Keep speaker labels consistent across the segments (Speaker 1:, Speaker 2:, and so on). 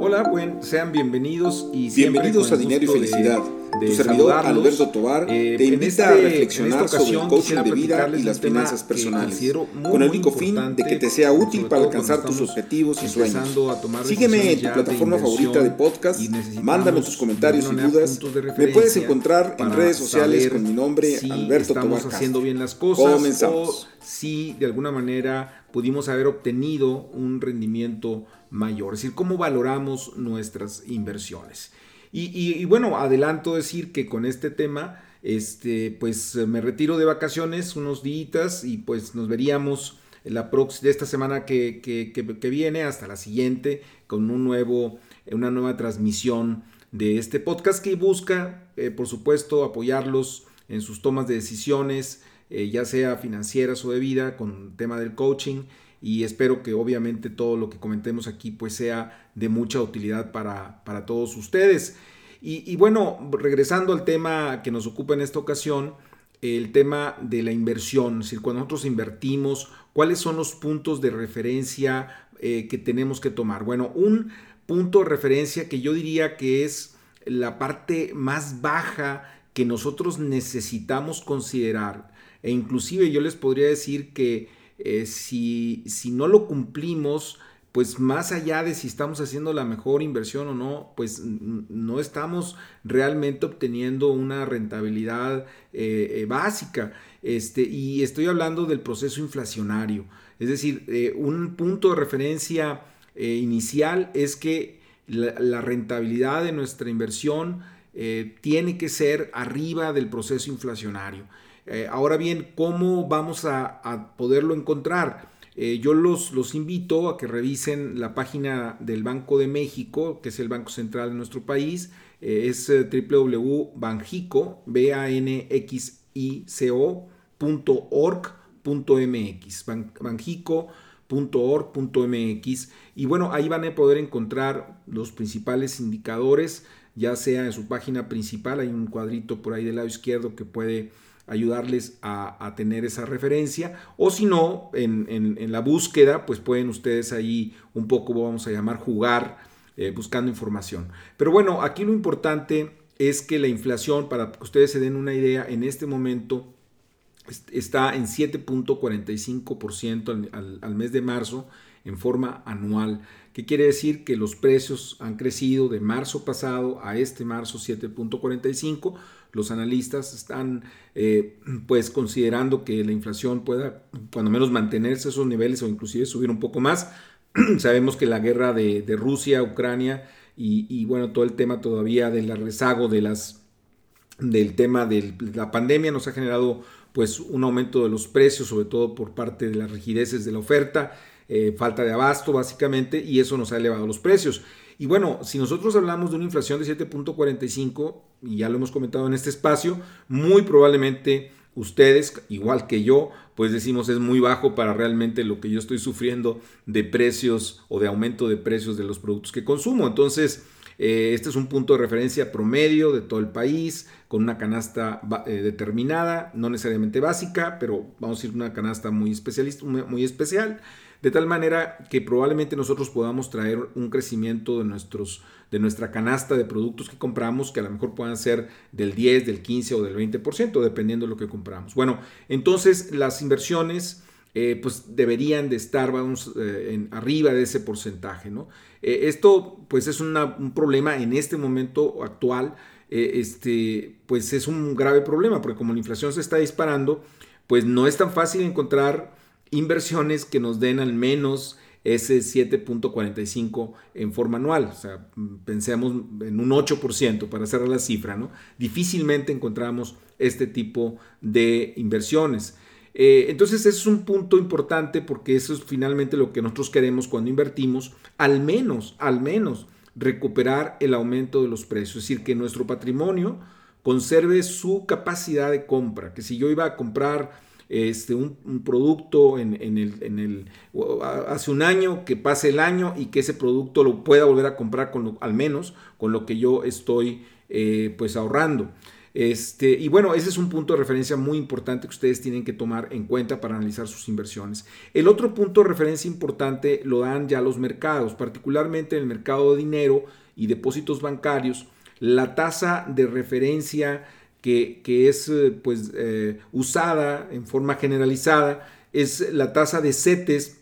Speaker 1: Hola, buen, sean bienvenidos y
Speaker 2: bienvenidos a Dinero y Felicidad. De, tu servidor Alberto Tobar eh, te invita este, a reflexionar sobre el coaching de vida y las finanzas personales, con el único fin de que te sea útil para alcanzar tus objetivos y sueños. Sígueme en tu plataforma favorita de podcast, mándame tus comentarios y dudas. Me puedes encontrar en redes sociales con mi nombre Alberto
Speaker 1: Tobar. haciendo bien las cosas Comenzamos. o si de alguna manera pudimos haber obtenido un rendimiento mayor, es decir, cómo valoramos nuestras inversiones. Y, bueno, adelanto decir que con este tema, este, pues me retiro de vacaciones unos días y pues nos veríamos la de esta semana que, que, viene hasta la siguiente con un nuevo, una nueva transmisión de este podcast que busca, eh, por supuesto, apoyarlos en sus tomas de decisiones, eh, ya sea financieras o de vida, con el tema del coaching y espero que obviamente todo lo que comentemos aquí pues sea de mucha utilidad para, todos ustedes. Y, bueno, regresando al tema que nos ocupa en esta ocasión, el tema de la inversión, es decir, cuando nosotros invertimos, cuáles son los puntos de referencia eh, que tenemos que tomar. Bueno, un punto de referencia que yo diría que es la parte más baja que nosotros necesitamos considerar, e inclusive yo les podría decir que eh, si, si no lo cumplimos, pues más allá de si estamos haciendo la mejor inversión o no, pues no estamos realmente obteniendo una rentabilidad eh, eh, básica. Este, y estoy hablando del proceso inflacionario. Es decir, un punto de referencia inicial es que la, rentabilidad de nuestra inversión tiene que ser arriba del proceso inflacionario. Eh, ahora bien, ¿cómo vamos a, poderlo encontrar? Eh, yo los, los, invito a que revisen la página del Banco de México, que es el Banco Central de nuestro país. Eh, es www.banjico, b a n x i c .org.mx, banjico.org.mx y bueno, ahí van a poder encontrar los principales indicadores, ya sea en su página principal, hay un cuadrito por ahí del lado izquierdo que puede ayudarles a, tener esa referencia. O si no, en, la búsqueda, pues pueden ustedes ahí un poco, vamos a llamar, jugar eh, buscando información. Pero bueno, aquí lo importante es que la inflación, para que ustedes se den una idea, en este momento está en 7.45% al, al mes de marzo en forma anual. ¿Qué quiere decir? Que los precios han crecido de marzo pasado a este marzo 7.45 los analistas están eh, pues considerando que la inflación pueda cuando menos mantenerse esos niveles o inclusive subir un poco más. Sabemos que la guerra de, Rusia, Ucrania y, bueno, todo el tema todavía del rezago de las, del tema de la pandemia nos ha generado pues un aumento de los precios, sobre todo por parte de las rigideces de la oferta, eh, falta de abasto básicamente, y eso nos ha elevado los precios. Y bueno, si nosotros hablamos de una inflación de 7.45, y ya lo hemos comentado en este espacio, muy probablemente ustedes, igual que yo, pues decimos es muy bajo para realmente lo que yo estoy sufriendo de precios o de aumento de precios de los productos que consumo. Entonces, eh, este es un punto de referencia promedio de todo el país, con una canasta eh, determinada, no necesariamente básica, pero vamos a decir una canasta muy, especialista, muy especial de tal manera que probablemente nosotros podamos traer un crecimiento de, nuestros, de nuestra canasta de productos que compramos, que a lo mejor puedan ser del 10, del 15 o del 20%, dependiendo de lo que compramos. Bueno, entonces las inversiones... Eh, pues deberían de estar vamos, eh, arriba de ese porcentaje. ¿no? Eh, esto pues es un problema en este momento actual, este, pues es un grave problema, porque como la inflación se está disparando, pues no es tan fácil encontrar inversiones que nos den al menos ese 7.45 en forma anual. O sea, pensemos en un 8% para hacer la cifra, ¿no? Difícilmente encontramos este tipo de inversiones. Eh, entonces, ese es un punto importante porque eso es finalmente lo que nosotros queremos cuando invertimos, al menos, al menos, recuperar el aumento de los precios, es decir, que nuestro patrimonio conserve su capacidad de compra, que si yo iba a comprar este, un, producto en, el, hace un año, que pase el año y que ese producto lo pueda volver a comprar con al menos con lo que yo estoy eh, pues ahorrando. Este, y bueno, ese es un punto de referencia muy importante que ustedes tienen que tomar en cuenta para analizar sus inversiones. El otro punto de referencia importante lo dan ya los mercados, particularmente en el mercado de dinero y depósitos bancarios. La tasa de referencia que, es eh, pues, eh, usada en forma generalizada es la tasa de CETES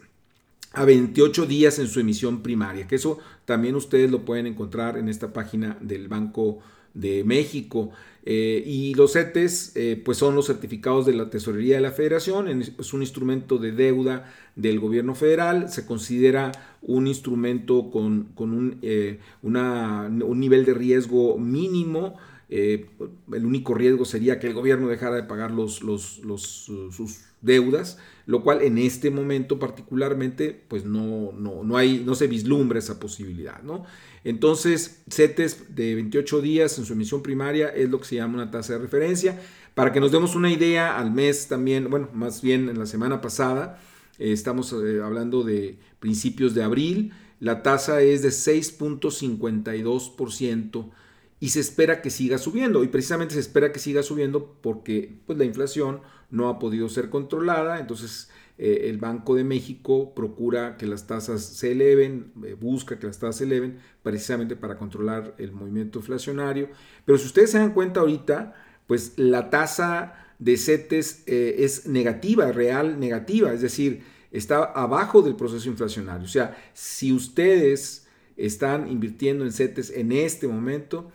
Speaker 1: a 28 días en su emisión primaria, que eso también ustedes lo pueden encontrar en esta página del Banco de México. Eh, y los CETES pues son los certificados de la Tesorería de la Federación, es un instrumento de deuda del gobierno federal, se considera un instrumento con, un, eh, un nivel de riesgo mínimo. El único riesgo sería que el gobierno dejara de pagar los, sus deudas, lo cual en este momento particularmente pues no, no, no, hay, no se vislumbra esa posibilidad. ¿no? Entonces, CETES de 28 días en su emisión primaria es lo que se llama una tasa de referencia. Para que nos demos una idea, al mes también, bueno, más bien en la semana pasada, eh, estamos eh, hablando de principios de abril, la tasa es de 6.52% y se espera que siga subiendo. Y precisamente se espera que siga subiendo porque pues, la inflación no ha podido ser controlada. Entonces eh, el Banco de México procura que las tasas se eleven, eh, busca que las tasas se eleven precisamente para controlar el movimiento inflacionario. Pero si ustedes se dan cuenta ahorita, pues la tasa de CETES eh, es negativa, real negativa, es decir, está abajo del proceso inflacionario. O sea, si ustedes están invirtiendo en CETES en este momento,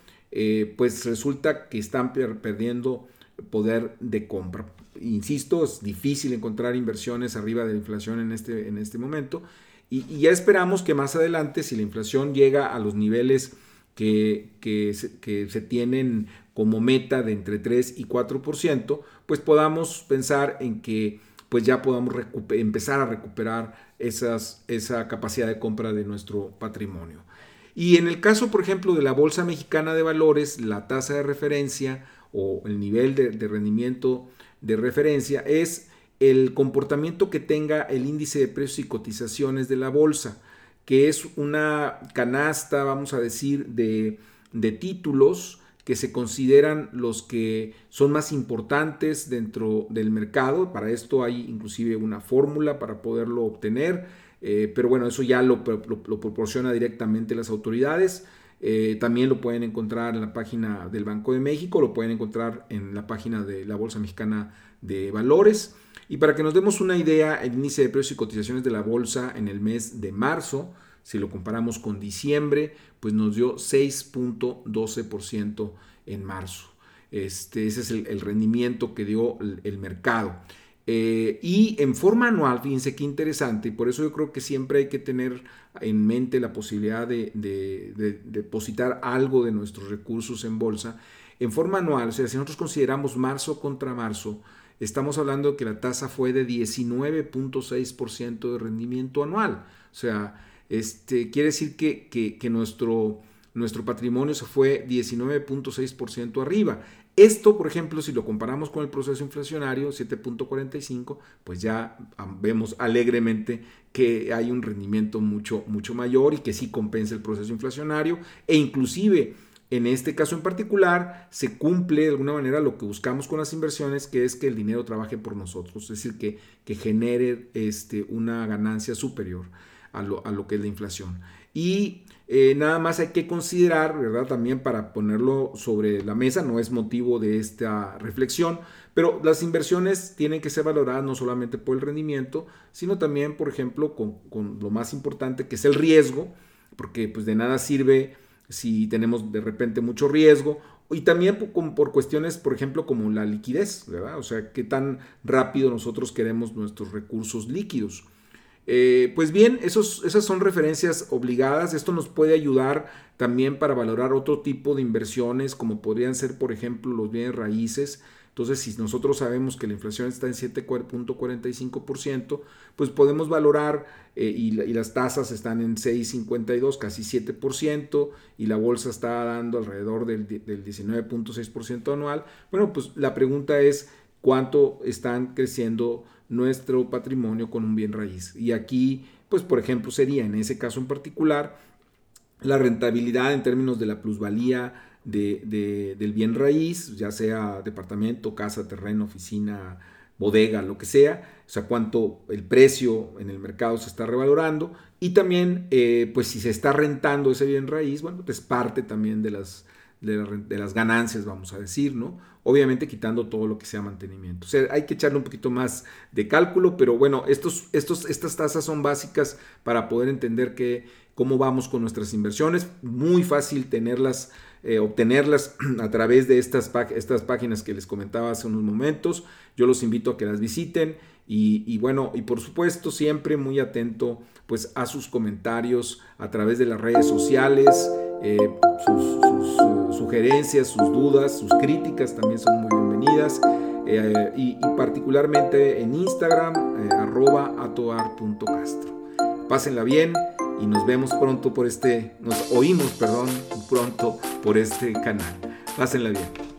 Speaker 1: pues resulta que están perdiendo poder de compra insisto, es difícil encontrar inversiones arriba de la inflación en este, en este momento. Y, ya esperamos que más adelante, si la inflación llega a los niveles que, que, se, tienen como meta de entre 3 y 4%, pues podamos pensar en que pues ya podamos empezar a recuperar esas, esa capacidad de compra de nuestro patrimonio. Y en el caso, por ejemplo, de la Bolsa Mexicana de Valores, la tasa de referencia o el nivel de, de rendimiento de referencia es el comportamiento que tenga el índice de precios y cotizaciones de la bolsa, que es una canasta, vamos a decir, de, títulos que se consideran los que son más importantes dentro del mercado. Para esto hay inclusive una fórmula para poderlo obtener, eh, pero bueno, eso ya lo, proporciona directamente las autoridades. Eh, también lo pueden encontrar en la página del Banco de México, lo pueden encontrar en la página de la Bolsa Mexicana de Valores. Y para que nos demos una idea, el índice de precios y cotizaciones de la bolsa en el mes de marzo, si lo comparamos con diciembre, pues nos dio 6.12% en marzo. Este, ese es el, rendimiento que dio el mercado. Eh, y en forma anual, fíjense qué interesante, y por eso yo creo que siempre hay que tener en mente la posibilidad de, depositar algo de nuestros recursos en bolsa. En forma anual, o sea, si nosotros consideramos marzo contra marzo, estamos hablando que la tasa fue de 19.6% de rendimiento anual. O sea, este, quiere decir que, que nuestro, nuestro patrimonio se fue 19.6% arriba. Esto, por ejemplo, si lo comparamos con el proceso inflacionario 7.45, pues ya vemos alegremente que hay un rendimiento mucho, mucho mayor y que sí compensa el proceso inflacionario e inclusive en este caso en particular se cumple de alguna manera lo que buscamos con las inversiones, que es que el dinero trabaje por nosotros, es decir, que, que genere este, una ganancia superior a lo, a lo que es la inflación. Y eh, nada más hay que considerar, ¿verdad? También para ponerlo sobre la mesa, no es motivo de esta reflexión, pero las inversiones tienen que ser valoradas no solamente por el rendimiento, sino también, por ejemplo, con, lo más importante que es el riesgo, porque pues de nada sirve si tenemos de repente mucho riesgo y también por, cuestiones, por ejemplo, como la liquidez, ¿verdad? O sea, qué tan rápido nosotros queremos nuestros recursos líquidos. Eh, pues bien, esos, esas son referencias obligadas. Esto nos puede ayudar también para valorar otro tipo de inversiones, como podrían ser, por ejemplo, los bienes raíces. Entonces, si nosotros sabemos que la inflación está en 7.45%, pues podemos valorar eh, y, las tasas están en 6.52, casi 7%, y la bolsa está dando alrededor del, del 19.6% anual. Bueno, pues la pregunta es, ¿cuánto están creciendo nuestro patrimonio con un bien raíz. Y aquí, pues por ejemplo, sería en ese caso en particular la rentabilidad en términos de la plusvalía del bien raíz, ya sea departamento, casa, terreno, oficina, bodega, lo que sea, o sea, cuánto el precio en el mercado se está revalorando y también, eh, pues si se está rentando ese bien raíz, bueno, pues es parte también de las, de, las ganancias, vamos a decir, ¿no? Obviamente quitando todo lo que sea mantenimiento. O sea, hay que echarle un poquito más de cálculo, pero bueno, estos, estos, estas tasas son básicas para poder entender que, cómo vamos con nuestras inversiones. Muy fácil tenerlas eh, obtenerlas a través de estas, estas páginas que les comentaba hace unos momentos. Yo los invito a que las visiten y, bueno, y por supuesto siempre muy atento pues a sus comentarios a través de las redes sociales, eh, sus, sugerencias, sus dudas, sus críticas también son muy bienvenidas. Eh, y, particularmente en Instagram, arroba atoar.castro. Pásenla bien y nos vemos pronto por este, nos oímos, perdón, pronto por este canal. Pásenla bien.